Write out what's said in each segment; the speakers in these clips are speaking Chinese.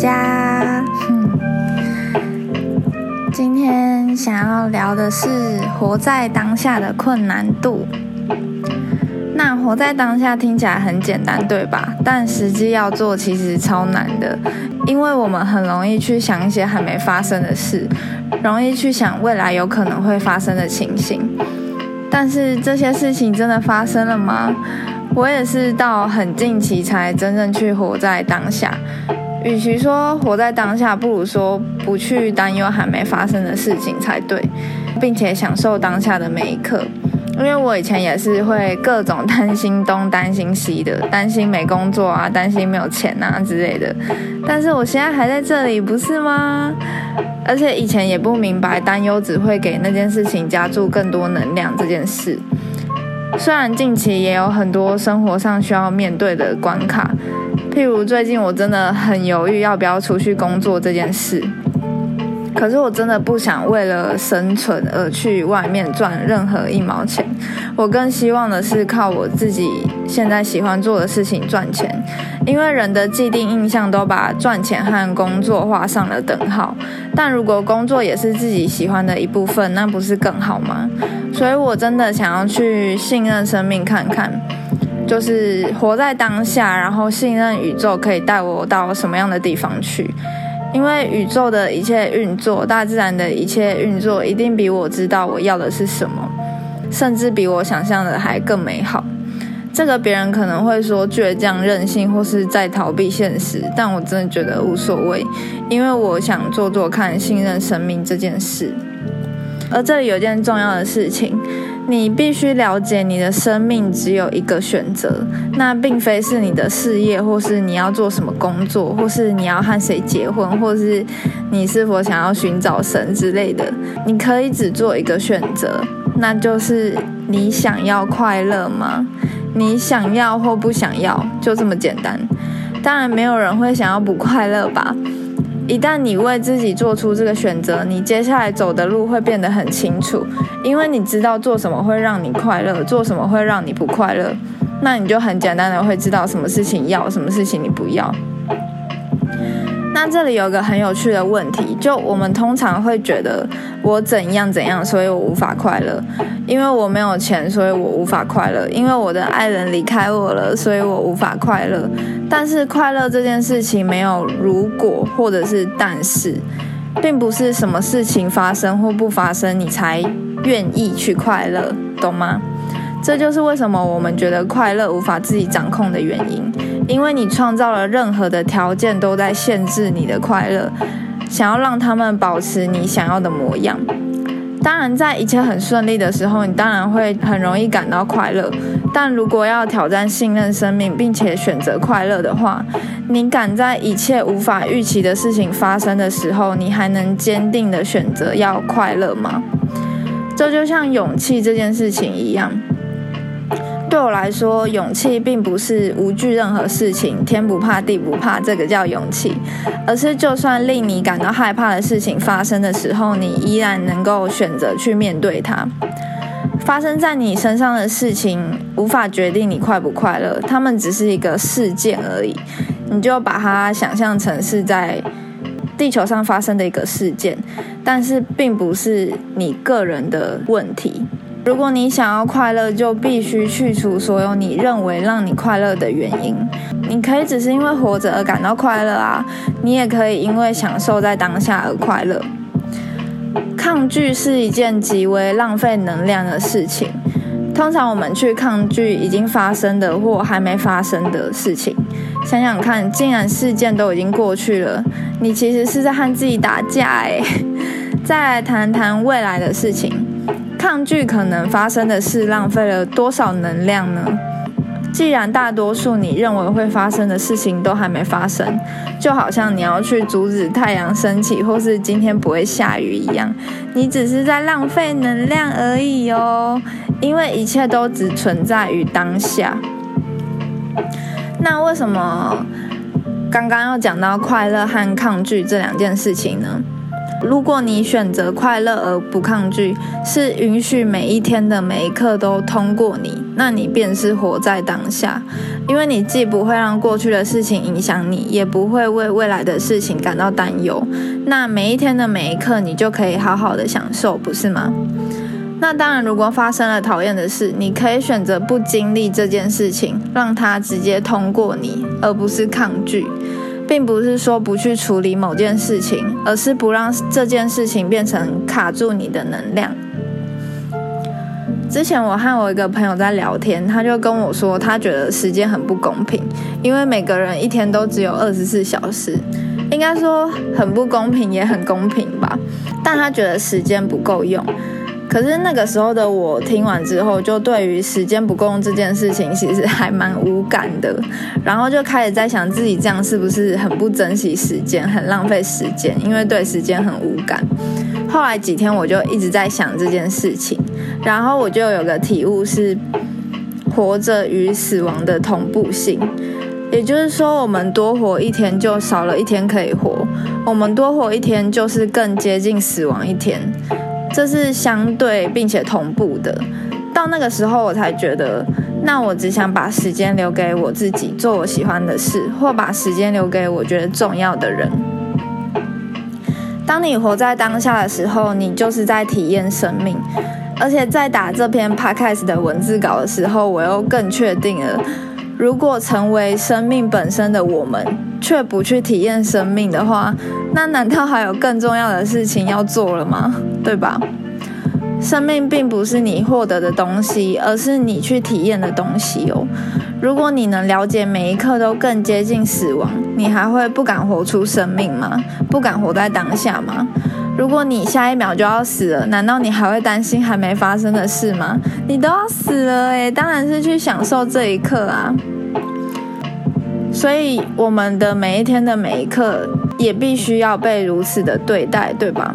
家。今天想要聊的是活在当下的困难度。那活在当下听起来很简单，对吧？但实际要做其实超难的，因为我们很容易去想一些还没发生的事，容易去想未来有可能会发生的情形。但是这些事情真的发生了吗？我也是到很近期才真正去活在当下。与其说活在当下，不如说不去担忧还没发生的事情才对，并且享受当下的每一刻。因为我以前也是会各种担心东担心西的，担心没工作啊，担心没有钱啊之类的。但是我现在还在这里，不是吗？而且以前也不明白担忧只会给那件事情加注更多能量这件事。虽然近期也有很多生活上需要面对的关卡，譬如最近我真的很犹豫要不要出去工作这件事。可是我真的不想为了生存而去外面赚任何一毛钱，我更希望的是靠我自己现在喜欢做的事情赚钱。因为人的既定印象都把赚钱和工作画上了等号，但如果工作也是自己喜欢的一部分，那不是更好吗？所以我真的想要去信任生命看看，就是活在当下，然后信任宇宙可以带我到什么样的地方去。因为宇宙的一切运作，大自然的一切运作，一定比我知道我要的是什么，甚至比我想象的还更美好。这个别人可能会说倔强、任性，或是在逃避现实，但我真的觉得无所谓，因为我想做做看，信任生命这件事。而这里有件重要的事情。你必须了解，你的生命只有一个选择，那并非是你的事业，或是你要做什么工作，或是你要和谁结婚，或是你是否想要寻找神之类的。你可以只做一个选择，那就是你想要快乐吗？你想要或不想要，就这么简单。当然，没有人会想要不快乐吧。一旦你为自己做出这个选择，你接下来走的路会变得很清楚，因为你知道做什么会让你快乐，做什么会让你不快乐，那你就很简单的会知道什么事情要，什么事情你不要。那这里有个很有趣的问题，就我们通常会觉得我怎样怎样，所以我无法快乐，因为我没有钱，所以我无法快乐，因为我的爱人离开我了，所以我无法快乐。但是快乐这件事情没有如果或者是但是，并不是什么事情发生或不发生你才愿意去快乐，懂吗？这就是为什么我们觉得快乐无法自己掌控的原因，因为你创造了任何的条件都在限制你的快乐，想要让他们保持你想要的模样。当然，在一切很顺利的时候，你当然会很容易感到快乐。但如果要挑战信任生命，并且选择快乐的话，你敢在一切无法预期的事情发生的时候，你还能坚定的选择要快乐吗？这就像勇气这件事情一样。对我来说，勇气并不是无惧任何事情，天不怕地不怕，这个叫勇气，而是就算令你感到害怕的事情发生的时候，你依然能够选择去面对它。发生在你身上的事情无法决定你快不快乐，它们只是一个事件而已，你就把它想象成是在地球上发生的一个事件，但是并不是你个人的问题。如果你想要快乐，就必须去除所有你认为让你快乐的原因。你可以只是因为活着而感到快乐啊，你也可以因为享受在当下而快乐。抗拒是一件极为浪费能量的事情。通常我们去抗拒已经发生的或还没发生的事情。想想看，既然事件都已经过去了，你其实是在和自己打架哎。再来谈谈未来的事情。抗拒可能发生的事，浪费了多少能量呢？既然大多数你认为会发生的事情都还没发生，就好像你要去阻止太阳升起，或是今天不会下雨一样，你只是在浪费能量而已哦。因为一切都只存在于当下。那为什么刚刚要讲到快乐和抗拒这两件事情呢？如果你选择快乐而不抗拒，是允许每一天的每一刻都通过你，那你便是活在当下。因为你既不会让过去的事情影响你，也不会为未来的事情感到担忧。那每一天的每一刻，你就可以好好的享受，不是吗？那当然，如果发生了讨厌的事，你可以选择不经历这件事情，让它直接通过你，而不是抗拒，并不是说不去处理某件事情，而是不让这件事情变成卡住你的能量。之前我和我一个朋友在聊天，他就跟我说，他觉得时间很不公平，因为每个人一天都只有二十四小时，应该说很不公平，也很公平吧。但他觉得时间不够用。可是那个时候的我听完之后，就对于时间不够这件事情，其实还蛮无感的。然后就开始在想自己这样是不是很不珍惜时间，很浪费时间，因为对时间很无感。后来几天我就一直在想这件事情，然后我就有个体悟是，活着与死亡的同步性，也就是说，我们多活一天就少了一天可以活，我们多活一天就是更接近死亡一天。这是相对并且同步的。到那个时候，我才觉得，那我只想把时间留给我自己，做我喜欢的事，或把时间留给我觉得重要的人。当你活在当下的时候，你就是在体验生命。而且在打这篇 podcast 的文字稿的时候，我又更确定了。如果成为生命本身的我们，却不去体验生命的话，那难道还有更重要的事情要做了吗？对吧？生命并不是你获得的东西，而是你去体验的东西哦。如果你能了解每一刻都更接近死亡，你还会不敢活出生命吗？不敢活在当下吗？如果你下一秒就要死了，难道你还会担心还没发生的事吗？你都要死了诶，当然是去享受这一刻啊！所以我们的每一天的每一刻也必须要被如此的对待，对吧？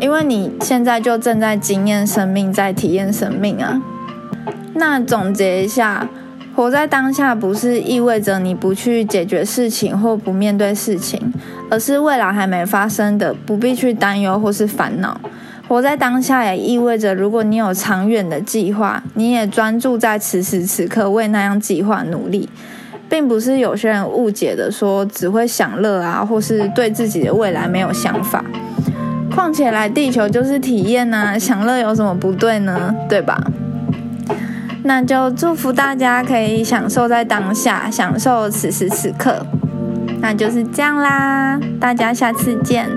因为你现在就正在经验生命，在体验生命啊。那总结一下，活在当下不是意味着你不去解决事情或不面对事情。而是未来还没发生的，不必去担忧或是烦恼。活在当下也意味着，如果你有长远的计划，你也专注在此时此刻为那样计划努力，并不是有些人误解的说只会享乐啊，或是对自己的未来没有想法。况且来地球就是体验呐，享乐有什么不对呢？对吧？那就祝福大家可以享受在当下，享受此时此刻。那就是这样啦，大家下次见。